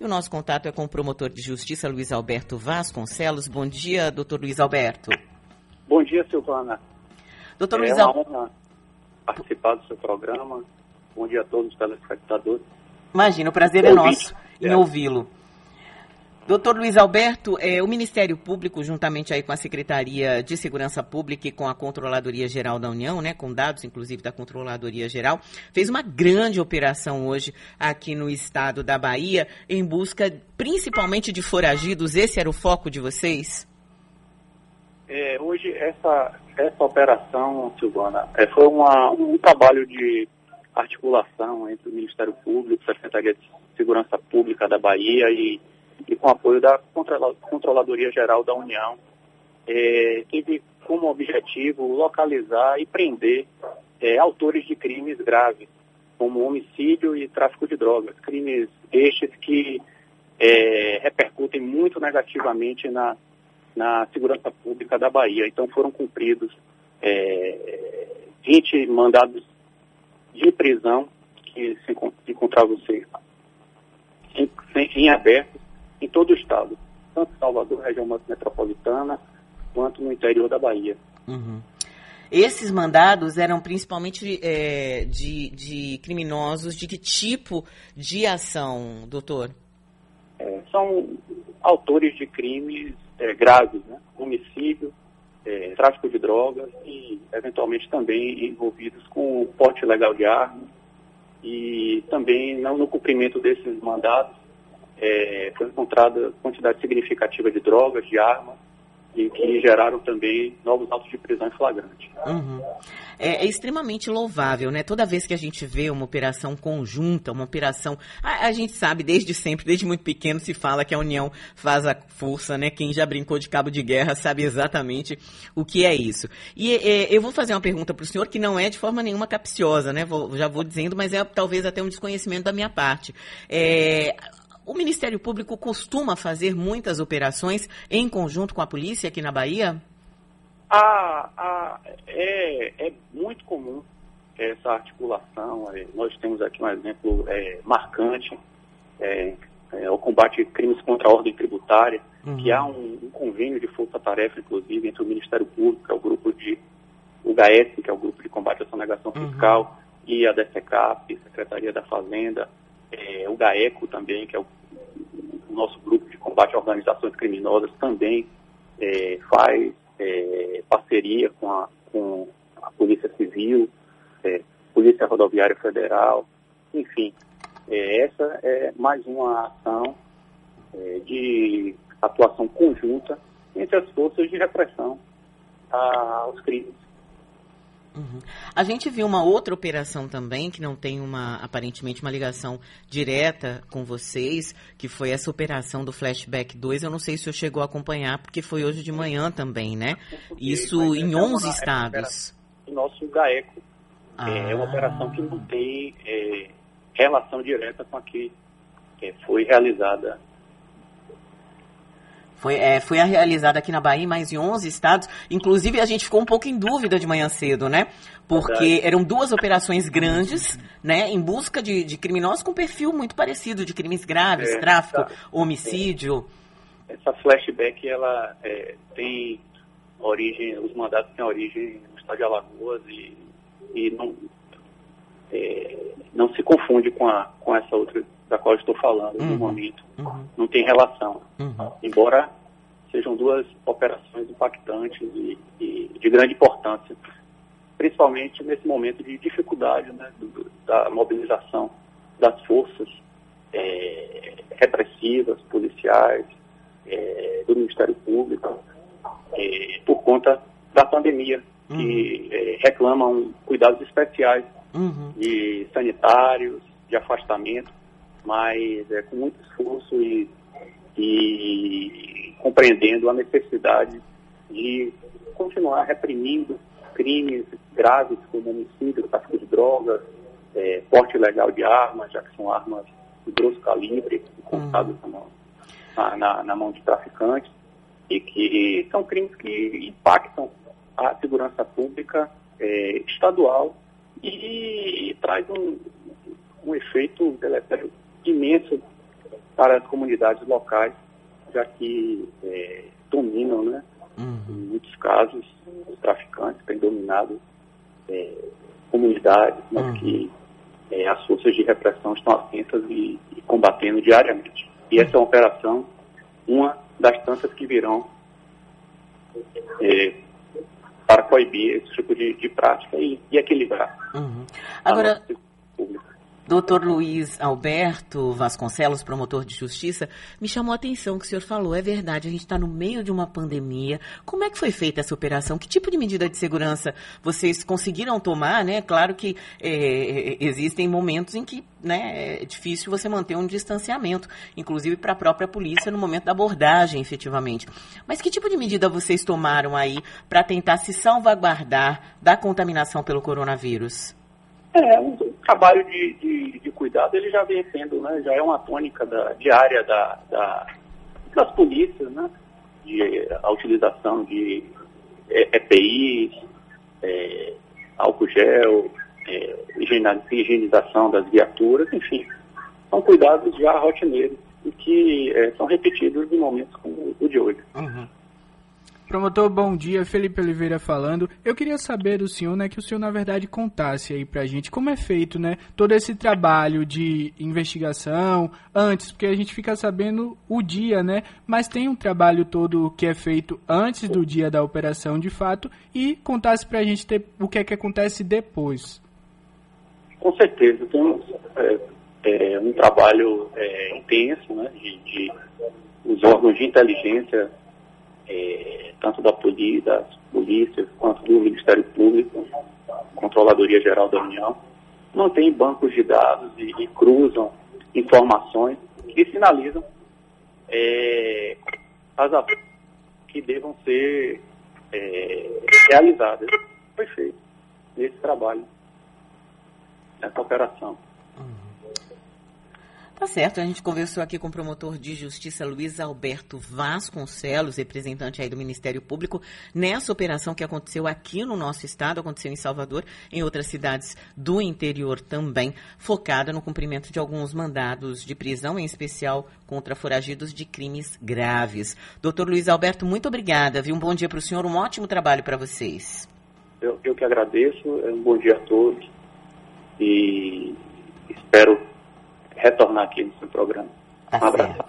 E o nosso contato é com o promotor de justiça Luiz Alberto Vasconcelos. Bom dia, doutor Luiz Alberto. Bom dia, Silvana. Doutor é Luiz uma Alberto. honra participar do seu programa. Bom dia a todos os telespectadores. Imagina, o prazer é nosso em É. ouvi-lo. Doutor Luiz Alberto, é, o Ministério Público, juntamente aí com a Secretaria de Segurança Pública e com a Controladoria Geral da União, né, com dados inclusive da Controladoria Geral, fez uma grande operação hoje aqui no estado da Bahia em busca principalmente de foragidos. Esse era o foco de vocês? É, hoje, essa, essa operação, Silvana, é, foi uma, um trabalho de articulação entre o Ministério Público, a Secretaria de Segurança Pública da Bahia e, e com apoio da Controla- Controladoria Geral da União. É, teve como objetivo localizar e prender é, autores de crimes graves, como homicídio e tráfico de drogas. Crimes estes que é, repercutem muito negativamente na, na segurança pública da Bahia. Então foram cumpridos é, 20 mandados de prisão que se encon- encontravam em, em aberto em todo o estado, tanto Salvador, região metropolitana, quanto no interior da Bahia. Uhum. Esses mandados eram principalmente é, de, de criminosos de que tipo de ação, doutor? É, são autores de crimes é, graves, né? homicídio, é, tráfico de drogas e, eventualmente, também envolvidos com porte ilegal de armas. E também, não no cumprimento desses mandados, é, foi encontrada quantidade significativa de drogas, de armas, e que geraram também novos autos de prisão em flagrante. Uhum. É, é extremamente louvável, né? Toda vez que a gente vê uma operação conjunta, uma operação. A, a gente sabe, desde sempre, desde muito pequeno, se fala que a união faz a força, né? Quem já brincou de cabo de guerra sabe exatamente o que é isso. E é, eu vou fazer uma pergunta para o senhor que não é de forma nenhuma capciosa, né? Vou- já vou dizendo, mas é talvez até um desconhecimento da minha parte. É, o Ministério Público costuma fazer muitas operações em conjunto com a polícia aqui na Bahia? A, a- é, é muito comum essa articulação. é, nós temos aqui um exemplo é, marcante, é, é, o combate a crimes contra a ordem tributária, que há um, um convênio de força-tarefa, inclusive, entre o Ministério Público, que é o grupo de o GAES, que é o grupo de combate à sonegação Uhum. fiscal, e a DSECAP, Secretaria da Fazenda, é, o GAECO também, que é o nosso grupo de combate a organizações criminosas, também é, faz é, parceria com a, com a Polícia Civil, é, Polícia Rodoviária Federal, enfim. é, essa é mais uma ação é, de atuação conjunta entre as forças de repressão aos crimes. Uhum. A gente viu uma outra operação também, que não tem uma, aparentemente, uma ligação direta com vocês, que foi essa operação do Flashback 2. Eu não sei se o senhor chegou a acompanhar, porque foi hoje de manhã também, né? Isso Mas em essa é uma- 11 essa estados. O nosso GAECO é uma Ah. operação que não tem é, relação direta com a que é, foi realizada Foi, é, foi realizada aqui na Bahia, mas em 11 estados. Inclusive, a gente ficou um pouco em dúvida de manhã cedo, né? Porque eram duas operações grandes, né? Em busca de, de criminosos com perfil muito parecido, de crimes graves, É, tráfico, tá. homicídio. Essa flashback, ela é, tem origem, os mandatos têm origem no estado de Alagoas e, e não, é, não se confunde com, a, com essa outra da qual estou falando Uhum. no momento. Uhum, Não tem relação. uhum. Embora sejam duas operações impactantes e, e de grande importância, principalmente nesse momento de dificuldade né, do- da mobilização das forças é, repressivas, policiais, é, do Ministério Público, é, por conta da pandemia, que é, reclamam cuidados especiais Uhum. de sanitários, de afastamento, mas é com muito esforço e, e compreendendo a necessidade de continuar reprimindo crimes graves como homicídio, tráfico de drogas, é, porte ilegal de armas, já que são armas de grosso calibre, encontradas na, na, na mão de traficantes, e que são crimes que impactam a segurança pública é, estadual e, traz um, um efeito deletério imenso para as comunidades locais, já que é, dominam, né? Uhum. Em muitos casos, os traficantes têm dominado é, comunidades, mas uhum. que é, as forças de repressão estão atentas e, e, combatendo diariamente. E essa é uma operação, uma das tantas que virão é, para coibir esse tipo de, de prática e, e equilibrar. Uhum. Agora, Doutor Luiz Alberto Vasconcelos, promotor de justiça, me chamou a atenção que o senhor falou. É verdade, a gente está no meio de uma pandemia. Como é que foi feita essa operação? Que tipo de medida de segurança vocês conseguiram tomar? Né? Claro que é, existem momentos em que né, é difícil você manter um distanciamento, inclusive para a própria polícia no momento da abordagem, efetivamente. Mas que tipo de medida vocês tomaram aí para tentar se salvaguardar da contaminação pelo coronavírus? É, um trabalho de, de, de, cuidado ele já vem sendo, né, já é uma tônica da, diária da, da, das polícias, né, de, a utilização de EPIs, é, álcool gel, é, higienização das viaturas, enfim, são cuidados já rotineiros e que é, são repetidos em momentos como o de hoje. Uhum. Promotor, bom dia. Felipe Oliveira falando. Eu queria saber do senhor, né, que o senhor na verdade contasse aí pra gente como é feito, né, todo esse trabalho de investigação antes, porque a gente fica sabendo o dia, né, mas tem um trabalho todo que é feito antes do dia da operação de fato e contasse pra gente ter, o que é que acontece depois. Com certeza, temos é, é, um trabalho é, intenso, né, de, de os órgãos de inteligência é, tanto da polícia, das polícias, quanto do Ministério Público, Controladoria Geral da União, mantêm bancos de dados e, e cruzam informações que sinalizam é, as ações que devam ser é, realizadas. Foi feito nesse trabalho, nessa operação. Tá certo, a gente conversou aqui com o promotor de justiça Luiz Alberto Vasconcelos, representante aí do Ministério Público, nessa operação que aconteceu aqui no nosso estado, aconteceu em Salvador, em outras cidades do interior também, focada no cumprimento de alguns mandados de prisão, em especial contra foragidos de crimes graves. Doutor Luiz Alberto, muito obrigada, viu? Um bom dia para o senhor, um ótimo trabalho para vocês. Eu, eu que agradeço, um bom dia a todos e espero retornar aqui no seu programa. Um abraço.